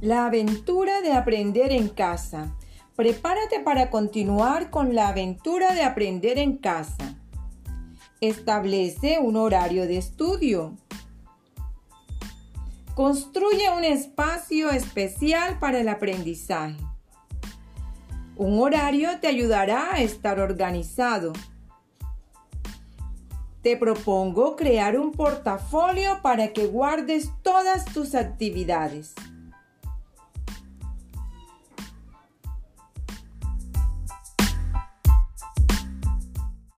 La aventura de aprender en casa. Prepárate para continuar con la aventura de aprender en casa. Establece un horario de estudio. Construye un espacio especial para el aprendizaje. Un horario te ayudará a estar organizado. Te propongo crear un portafolio para que guardes todas tus actividades.